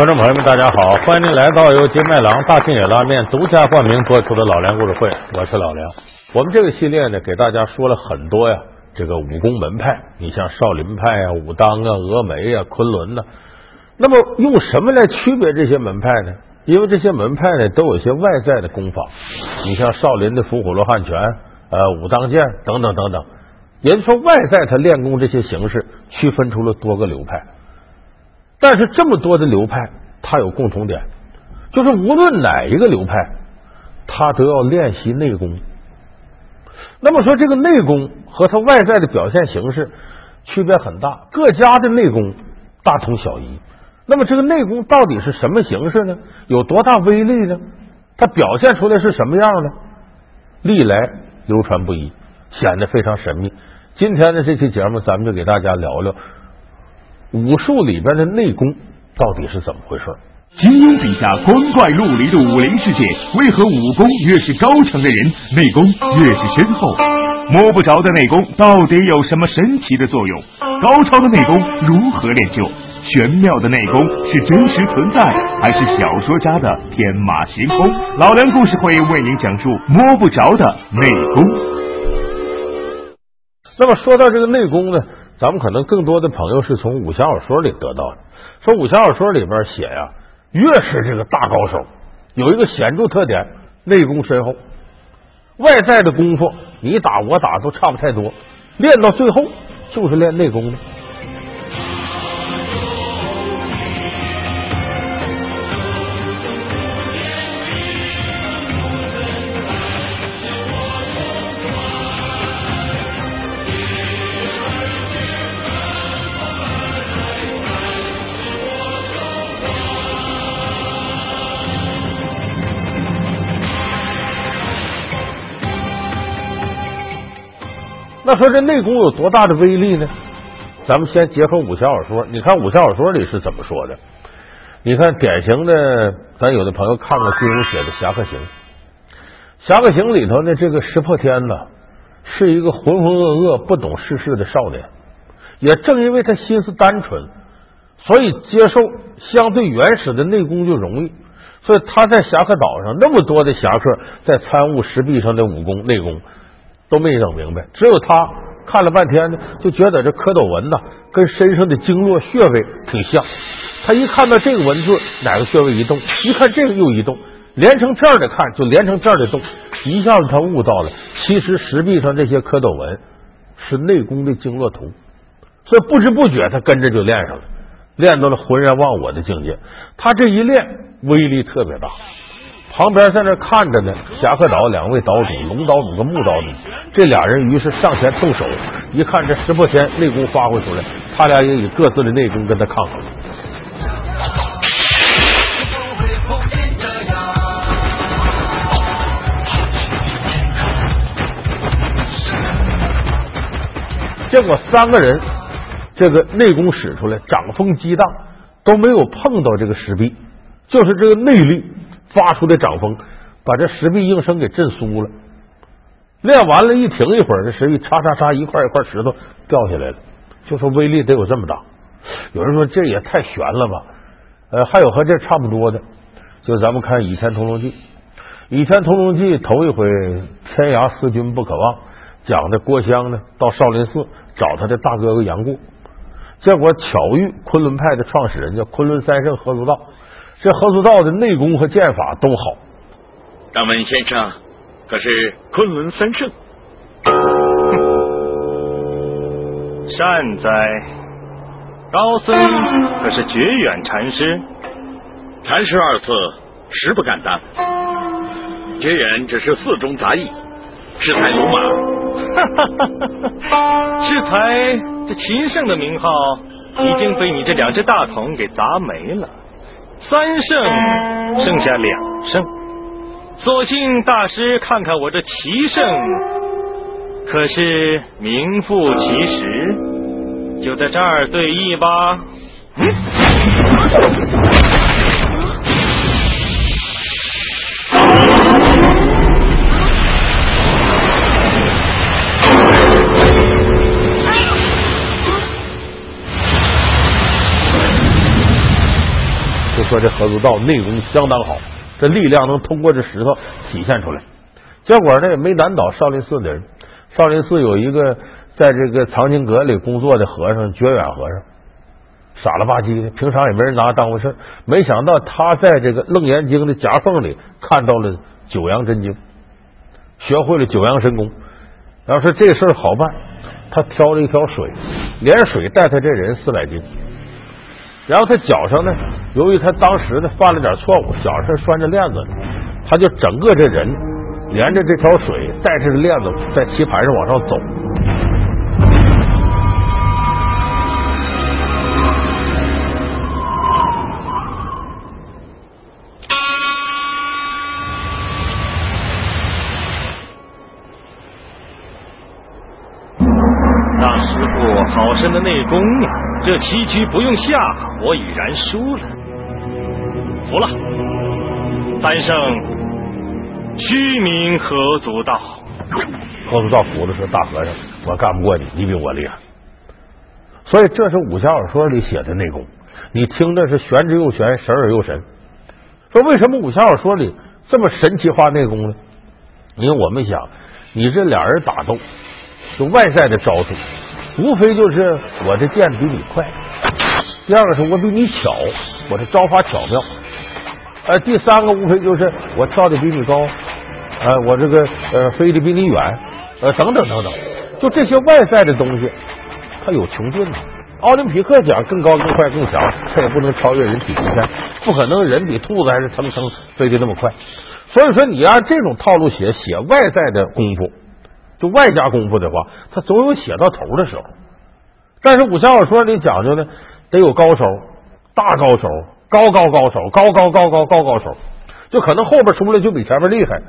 观众朋友们，大家好，欢迎您来到由金麦郎大庆野拉面独家冠名播出的老梁故事会，我是老梁。我们这个系列呢，给大家说了很多呀，这个武功门派，你像少林派啊、武当啊、峨眉啊、昆仑呐。那么用什么来区别这些门派呢？因为这些门派呢，都有一些外在的功法，你像少林的伏虎罗汉拳、呃武当剑等等等等，也就是说，外在他练功这些形式区分出了多个流派。但是这么多的流派，它有共同点，就是无论哪一个流派，他都要练习内功。那么说，这个内功和他外在的表现形式区别很大，各家的内功大同小异。那么这个内功到底是什么形式呢？有多大威力呢？它表现出来是什么样呢？历来流传不一，显得非常神秘。今天的这期节目，咱们就给大家聊聊。武术里边的内功到底是怎么回事？金庸笔下光怪陆离的武林世界，为何武功越是高强的人，内功越是深厚？摸不着的内功到底有什么神奇的作用？高超的内功如何练就？玄妙的内功是真实存在，还是小说家的天马行空？老梁故事会为您讲述摸不着的内功。那么说到这个内功呢？咱们可能更多的朋友是从武侠小说里得到的。说武侠小说里边写呀，越是这个大高手，有一个显著特点，内功深厚，外在的功夫你打我打都差不太多，练到最后就是练内功的。那说这内功有多大的威力呢？咱们先结合武侠小说，你看武侠小说里是怎么说的？你看典型的，咱有的朋友看过金庸写的《侠客行》，《侠客行》里头呢，这个石破天呢是一个浑浑噩噩、不懂世事的少年，也正因为他心思单纯，所以接受相对原始的内功就容易。所以他在侠客岛上那么多的侠客在参悟石壁上的武功内功。都没整明白，只有他看了半天呢，就觉得这蝌蚪文呐，跟身上的经络穴位挺像。他一看到这个文字，哪个穴位一动，一看这个又一动，连成片的看，就连成片的动，一下子他悟到了，其实石壁上这些蝌蚪纹是内功的经络图，所以不知不觉他跟着就练上了，练到了浑然忘我的境界。他这一练，威力特别大。旁边在那看着呢，侠客岛两位岛主，龙岛主跟木岛主，这俩人于是上前动手，一看这石破天内功发挥出来，他俩也以各自的内功跟他抗衡。结果三个人这个内功使出来，掌风激荡，都没有碰到这个石壁，就是这个内力。发出的掌风，把这石壁应声给震酥了。练完了，一停一会儿，这石壁嚓嚓嚓，一块一块石头掉下来了。就说威力得有这么大。有人说这也太悬了吧？呃，还有和这差不多的，就咱们看《倚天屠龙记》。《倚天屠龙记》头一回，天涯思君不可忘，讲的郭襄呢到少林寺找他的大哥哥杨过，结果巧遇昆仑派的创始人，叫昆仑三圣何足道。这何足道的内功和剑法都好。敢问先生，可是昆仑三圣？善哉，高僧可是绝远禅师？禅师二字实不敢当。绝远只是寺中杂役，恃才鲁马。哈哈哈哈恃才，这秦圣的名号已经被你这两只大桶给砸没了。三胜剩下两胜，索性大师看看我这奇胜，可是名副其实，就在这儿对弈吧。嗯就说这合租道内功相当好，这力量能通过这石头体现出来。结果呢，也没难倒少林寺的人。少林寺有一个在这个藏经阁里工作的和尚，觉远和尚，傻了吧唧的，平常也没人拿他当回事没想到他在这个《楞严经》的夹缝里看到了九阳真经，学会了九阳神功。然后说这事好办，他挑了一条水，连水带他这人四百斤。然后他脚上呢，由于他当时呢犯了点错误，脚上拴着链子，他就整个这人连着这条水，带着这链子在棋盘上往上走。大师傅好深的内功呀！这棋局不用下，我已然输了。服了，三圣，虚名何足道？何足道服了说：“大和尚，我干不过你，你比我厉害。”所以这是武侠小说里写的内功，你听的是玄之又玄，神而又神。说为什么武侠小说里这么神奇化内功呢？因为我们想，你这俩人打斗，就外在的招数，无非就是我这剑比你快，第二个是我比你巧，我这招法巧妙，呃，第三个无非就是我跳的比你高，呃，我这个呃飞的比你远，呃，等等等等，就这些外在的东西，它有穷尽的。奥林匹克奖更高、更快、更强，它也不能超越人体极限，不可能人比兔子还是蹭蹭飞的那么快。所以说，你按这种套路写写外在的功夫，就外加功夫的话，他总有写到头的时候。但是武侠小说里讲究呢，得有高手、大高手、高高高手、高高高高高高手，就可能后边出来就比前面厉害。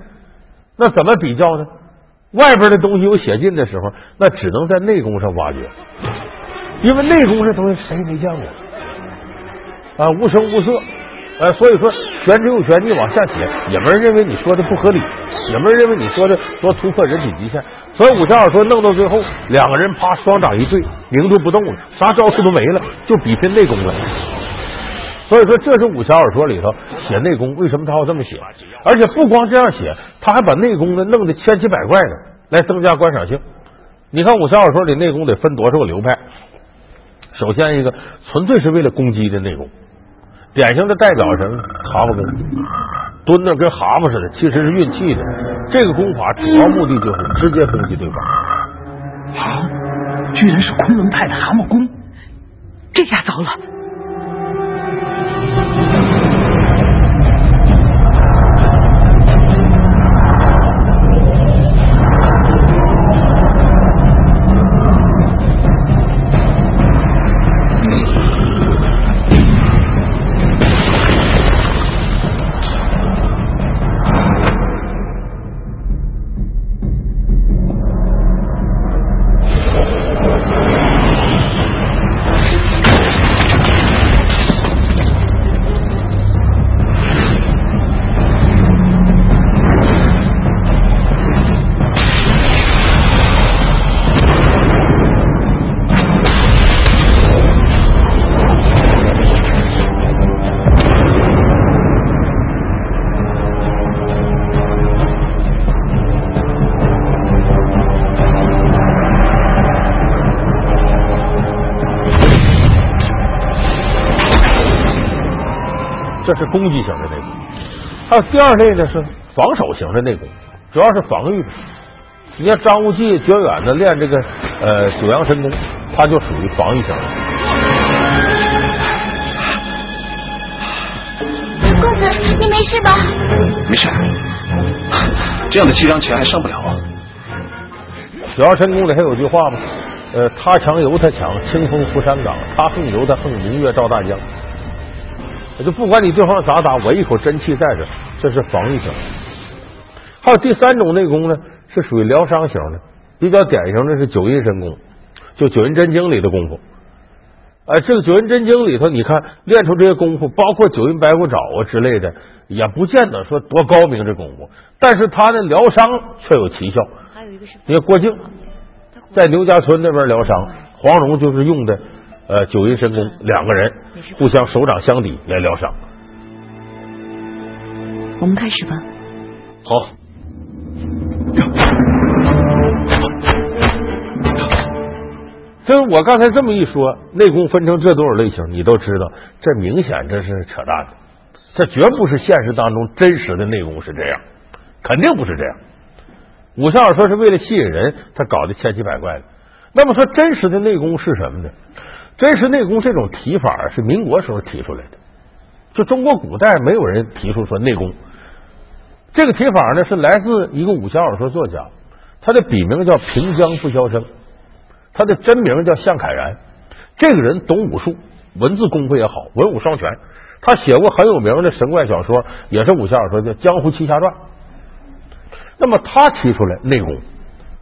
那怎么比较呢？外边的东西有写尽的时候，那只能在内功上挖掘，因为内功这东西谁没见过啊？无声无色，呃，所以说玄之又玄，你往下写，也没人认为你说的不合理，也没人认为你说的说突破人体极限。所以武侠小说弄到最后，两个人啪双掌一对，凝住不动了，啥招数都没了，就比拼内功了。所以说，这是武侠小说里头写内功，为什么他要这么写？而且不光这样写，他还把内功呢弄得千奇百怪的，来增加观赏性。你看武侠小说里内功得分多少个流派？首先一个纯粹是为了攻击的内功，典型的代表什么？蛤蟆功，蹲那跟蛤蟆似的，其实是运气的。这个功法主要目的就是直接攻击对方。啊，居然是昆仑派的蛤蟆功，这下糟了。是攻击型的内功，还有第二类呢是防守型的内功，主要是防御的。你看张无忌、绝远的练这个呃九阳神功，他就属于防御型的。公子，你没事吧？没事，这样的七伤拳还上不了啊。九阳神功里还有句话吗？呃，他强由他强，清风拂山岗；他横由他横，明月照大江。就不管你对方咋打，我一口真气在这，这是防御型。还有第三种内功呢，是属于疗伤型的，比较典型的是九阴神功，就九阴真经里的功夫。哎，这个九阴真经里头，你看练出这些功夫，包括九阴白骨爪啊之类的，也不见得说多高明这功夫，但是他的疗伤却有奇效。还有一个是你看郭靖在牛家村那边疗伤，黄蓉就是用的呃九阴神功，两个人互相手掌相抵来疗伤。我们开始吧。好。就是我刚才这么一说，内功分成这多少类型，你都知道，这明显这是扯淡的，这绝不是现实当中真实的内功是这样，肯定不是这样。武侠小说是为了吸引人，他搞得千奇百怪的。那么说，真实的内功是什么呢？真实内功这种提法是民国时候提出来的，就中国古代没有人提出说内功。这个提法呢，是来自一个武侠小说作家，他的笔名叫平江不肖生，他的真名叫向凯然。这个人懂武术，文字功夫也好，文武双全。他写过很有名的神怪小说，也是武侠小说，叫《江湖奇侠传》。那么他提出来内功，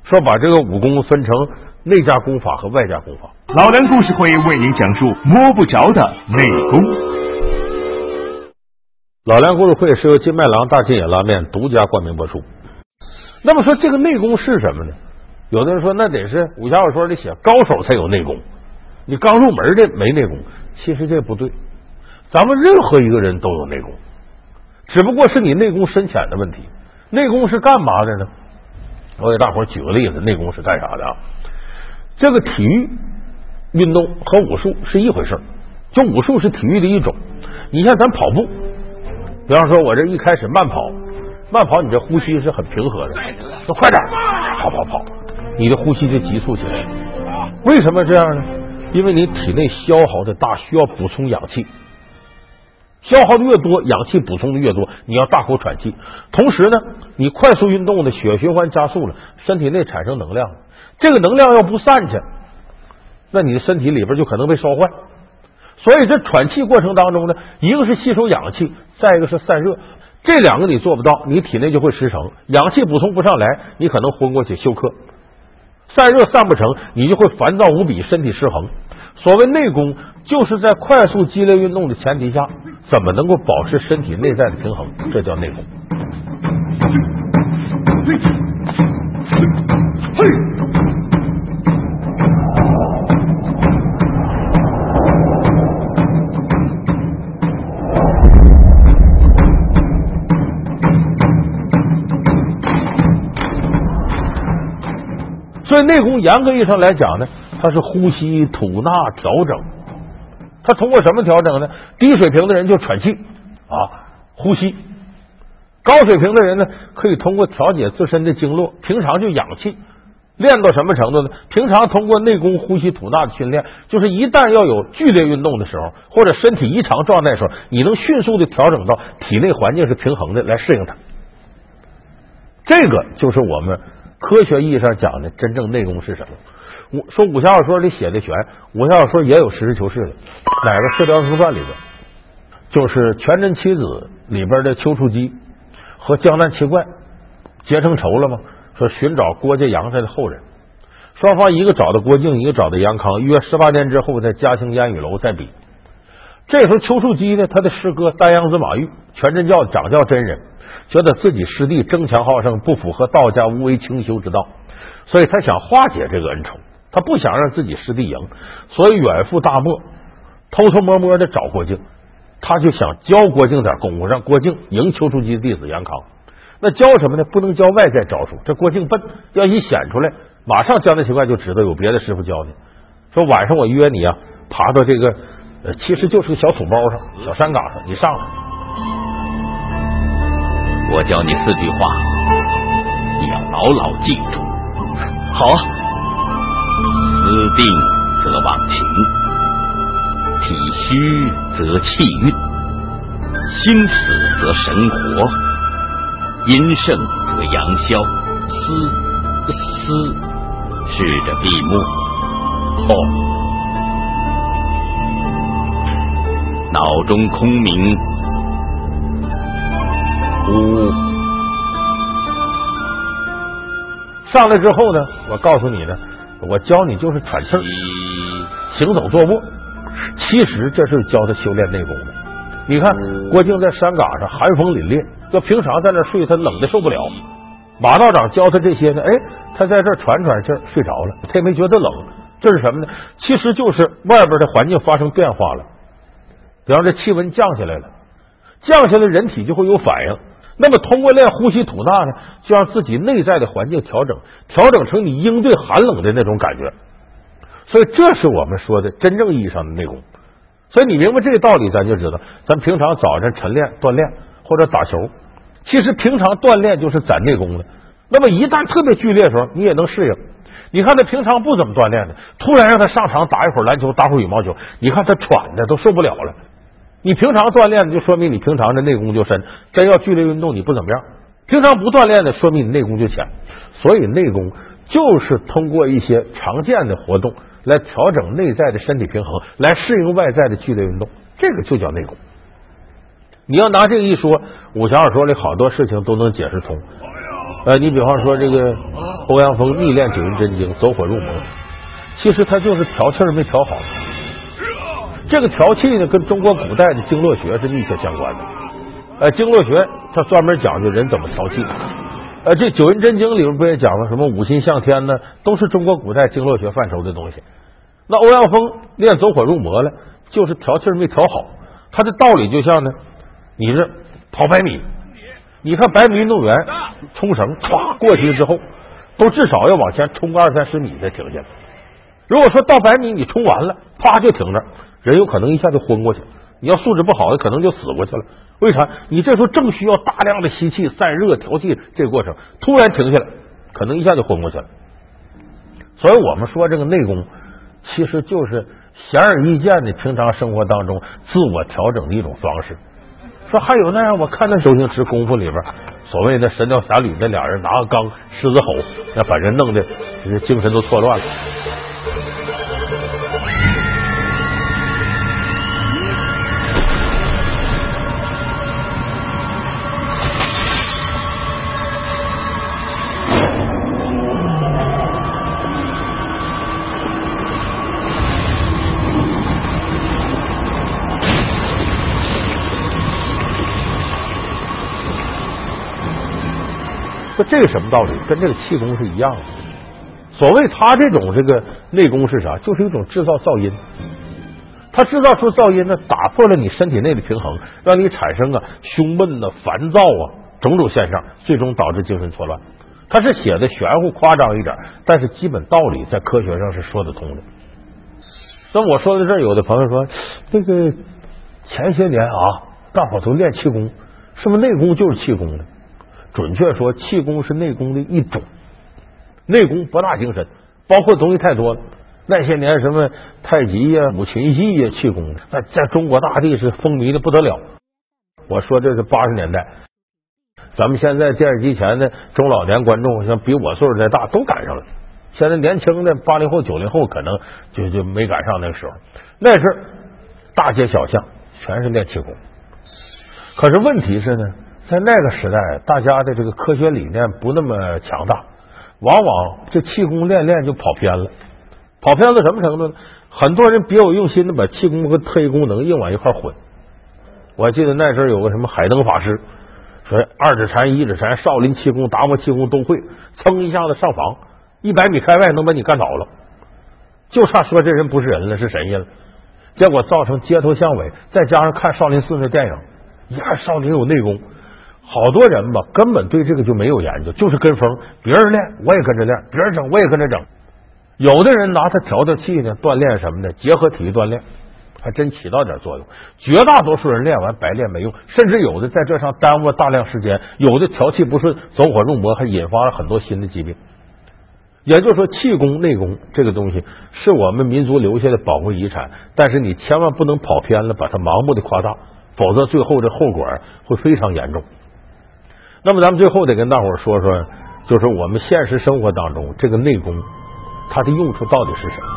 说把这个武功分成内家功法和外家功法。老梁故事会为您讲述摸不着的内功。老梁故事会是由金麦郎大金野拉面独家冠名播出。那么说这个内功是什么呢？有的人说那得是武侠小说里写高手才有内功，你刚入门的没内功。其实这不对，咱们任何一个人都有内功，只不过是你内功深浅的问题。内功是干嘛的呢？我给大伙举个例子，内功是干啥的啊？这个体育运动和武术是一回事儿就武术是体育的一种。你像咱跑步，比方说我这一开始慢跑，慢跑你这呼吸是很平和的，说快点跑跑跑，你的呼吸就急促起来。为什么这样呢？因为你体内消耗的大，需要补充氧气。消耗的越多，氧气补充的越多，你要大口喘气。同时呢，你快速运动的血循环加速了，身体内产生能量，这个能量要不散去，那你的身体里边就可能被烧坏。所以这喘气过程当中呢，一个是吸收氧气，再一个是散热，这两个你做不到，你体内就会失衡，氧气补充不上来，你可能昏过去休克；散热散不成，你就会烦躁无比，身体失衡。所谓内功，就是在快速激烈运动的前提下。怎么能够保持身体内在的平衡？这叫内功。所以内功严格意义上来讲呢，它是呼吸吐纳调整。他通过什么调整呢？低水平的人就喘气啊，呼吸；高水平的人呢，可以通过调节自身的经络，平常就养气。练到什么程度呢？平常通过内功呼吸吐纳的训练，就是一旦要有剧烈运动的时候，或者身体异常状态的时候，你能迅速的调整到体内环境是平衡的，来适应它。这个就是我们科学意义上讲的真正内功是什么。武说武侠小说里写的全，武侠小说也有实事求是的。哪个《射雕英雄传》里边，就是《全真七子》里边的丘处机和江南七怪结成仇了吗？说寻找郭家杨家的后人，双方一个找到郭靖，一个找到杨康，约十八年之后在嘉兴烟雨楼再比。这时候丘处机呢，他的师哥丹阳子马玉，全真教掌教真人，觉得自己师弟争强好胜，不符合道家无为清修之道，所以他想化解这个恩仇。他不想让自己师弟赢，所以远赴大漠，偷偷摸摸的找郭靖。他就想教郭靖点功夫，让郭靖赢丘处机的弟子杨康。那教什么呢？不能教外在招数。这郭靖笨，要一显出来，马上江南奇怪就知道有别的师傅教你。说晚上我约你啊，爬到这个，其实就是个小土包上、小山岗上，你上来。我教你四句话，你要牢牢记住。好啊。思定则忘情，体虚则气运，心死则神活，阴盛则阳消。思思，试着闭目。哦，脑中空明。呜，上来之后呢，我告诉你呢。我教你就是喘气儿，行走坐卧。其实这是教他修炼内功的。你看郭靖在山岗上寒风凛冽，要平常在那睡，他冷的受不了。马道长教他这些呢，哎，他在这喘喘气儿睡着了，他也没觉得冷。这是什么呢？其实就是外边的环境发生变化了，比方这气温降下来了，降下来人体就会有反应。那么通过练呼吸吐纳呢，就让自己内在的环境调整，调整成你应对寒冷的那种感觉。所以这是我们说的真正意义上的内功。所以你明白这个道理，咱就知道，咱平常早晨晨练锻炼或者打球，其实平常锻炼就是攒内功的。那么一旦特别剧烈的时候，你也能适应。你看他平常不怎么锻炼的，突然让他上场打一会儿篮球，打会儿羽毛球，你看他喘的都受不了了。你平常锻炼的就说明你平常的内功就深，真要剧烈运动你不怎么样。平常不锻炼的，说明你内功就浅。所以内功就是通过一些常见的活动来调整内在的身体平衡，来适应外在的剧烈运动，这个就叫内功。你要拿这个一说，武侠小说里好多事情都能解释通。呃，你比方说这个欧阳锋逆练九阴真经，走火入魔，其实他就是调气儿没调好。这个调气呢，跟中国古代的经络学是密切相关的。呃，经络学它专门讲究人怎么调气。呃，这九阴真经里面不也讲了什么五心向天呢？都是中国古代经络学范畴的东西。那欧阳锋练走火入魔了，就是调气没调好。他的道理就像呢，你这跑百米。你看百米运动员冲绳歘过去之后，都至少要往前冲个二三十米再停下来。如果说到百米你冲完了，啪就停这，人有可能一下就昏过去。你要素质不好的，可能就死过去了。为啥？你这时候正需要大量的吸气、散热、调气这个过程，突然停下来，可能一下就昏过去了。所以我们说这个内功，其实就是显而易见的平常生活当中自我调整的一种方式。说还有那样，我看那周星驰功夫里边，所谓的《神雕侠侣》那俩人拿个缸狮子吼，那把人弄的精神都错乱了。说这个什么道理？跟这个气功是一样的。所谓他这种这个内功是啥？就是一种制造噪音。他制造出噪音呢，打破了你身体内的平衡，让你产生啊胸闷呐、烦躁啊种种现象，最终导致精神错乱。他是写的玄乎夸张一点，但是基本道理在科学上是说得通的。那我说到这儿，有的朋友说，这个前些年啊，大伙都练气功，是不是内功就是气功呢？准确说，气功是内功的一种，内功博大精深，包括东西太多了。那些年什么太极呀、五禽戏呀、气功，那在中国大地是风靡的不得了。我说这是八十年代，咱们现在电视机前的中老年观众，像比我岁数再大都赶上了。现在年轻的八零后、九零后可能就就没赶上那个时候。那是大街小巷全是练气功，可是问题是呢？在那个时代，大家的这个科学理念不那么强大，往往这气功练练就跑偏了。跑偏到什么程度呢？很多人别有用心的把气功和特异功能硬往一块混。我记得那时候有个什么海灯法师，说二指禅、一指禅、少林气功、达摩气功都会，噌一下子上房，一百米开外能把你干倒了，就差说这人不是人了，是神仙了。结果造成街头巷尾，再加上看少林寺那电影，一看少林有内功。好多人吧，根本对这个就没有研究，就是跟风，别人练我也跟着练，别人整我也跟着整。有的人拿它调调气呢，锻炼什么的，结合体育锻炼，还真起到点作用。绝大多数人练完白练没用，甚至有的在这上耽误大量时间，有的调气不顺，走火入魔，还引发了很多新的疾病。也就是说，气功、内功这个东西是我们民族留下的宝贵遗产，但是你千万不能跑偏了，把它盲目的夸大，否则最后这后果会非常严重。那么咱们最后得跟大伙说说，就是我们现实生活当中这个内功，它的用处到底是什么？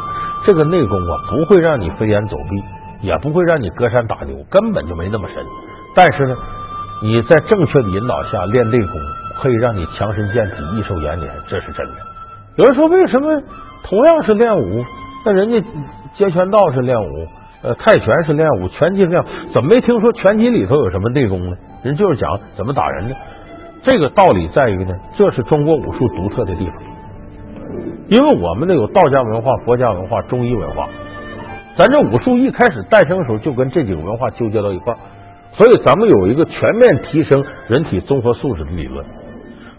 这个内功啊，不会让你飞檐走壁，也不会让你隔山打牛，根本就没那么深。但是呢，你在正确的引导下练内功，可以让你强身健体、益寿延年，这是真的。有人说，为什么同样是练武，那人家截拳道是练武，呃，泰拳是练武，拳击练，怎么没听说拳击里头有什么内功呢？人就是讲怎么打人呢？这个道理在于呢，这是中国武术独特的地方，因为我们呢有道家文化、佛家文化、中医文化，咱这武术一开始诞生的时候就跟这几个文化纠结到一块儿。所以咱们有一个全面提升人体综合素质的理论。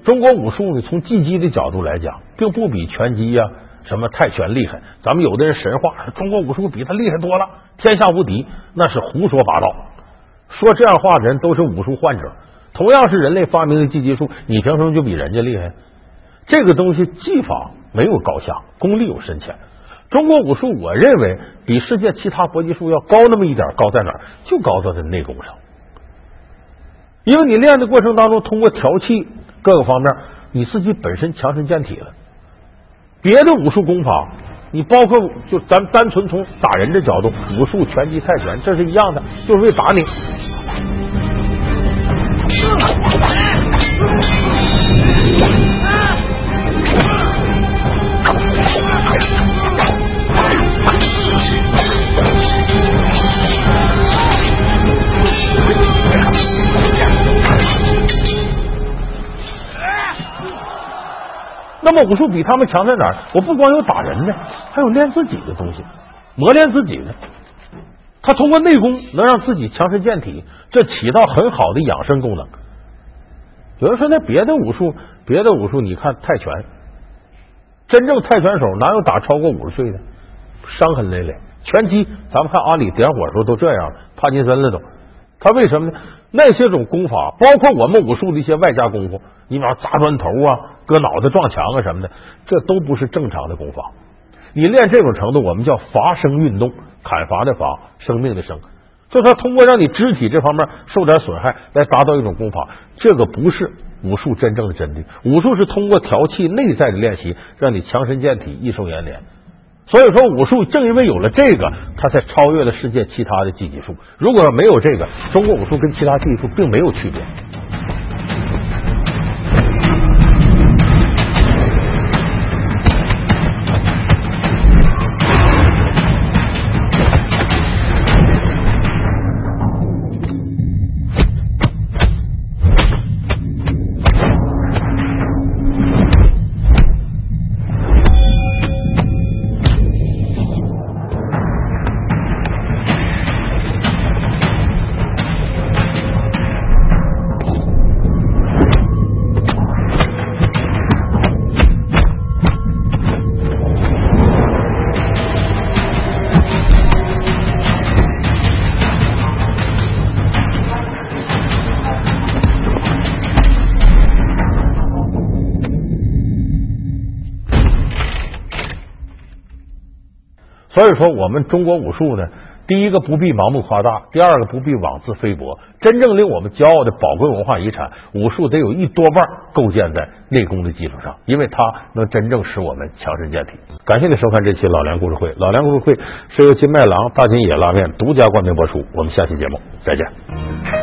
中国武术呢，从技击的角度来讲，并不比拳击呀、什么泰拳厉害。咱们有的人神话中国武术比他厉害多了，天下无敌，那是胡说八道。说这样话的人都是武术患者。同样是人类发明的技击术，你凭什么就比人家厉害？这个东西技法没有高下，功力有深浅。中国武术，我认为比世界其他搏击术要高那么一点，高在哪儿？就高在它内功上。因为你练的过程当中，通过调气各个方面，你自己本身强身健体了。别的武术功法，你包括就咱单纯从打人的角度，武术、拳击、泰拳，这是一样的，就是为打你。那么武术比他们强在哪儿？我不光有打人的，还有练自己的东西，磨练自己的。他通过内功能让自己强身健体，这起到很好的养生功能。有人说，那别的武术，别的武术，你看泰拳，真正泰拳手哪有打超过五十岁的？伤痕累累。拳击，咱们看阿里点火的时候都这样了，帕金森了都。他为什么呢？那些种功法，包括我们武术的一些外加功夫，你比方砸砖头啊、搁脑袋撞墙啊什么的，这都不是正常的功法。你练这种程度，我们叫伐生运动，砍伐的伐，生命的生，就他通过让你肢体这方面受点损害，来达到一种功法。这个不是武术真正的真谛，武术是通过调气内在的练习，让你强身健体、益寿延年。所以说，武术正因为有了这个，它才超越了世界其他的技击术。如果没有这个，中国武术跟其他技术并没有区别。所以说，我们中国武术呢，第一个不必盲目夸大，第二个不必妄自菲薄。真正令我们骄傲的宝贵文化遗产，武术得有一多半构建在内功的基础上，因为它能真正使我们强身健体。感谢您收看这期老梁故事会，老梁故事会是由金麦郎大金野拉面独家冠名播出。我们下期节目再见。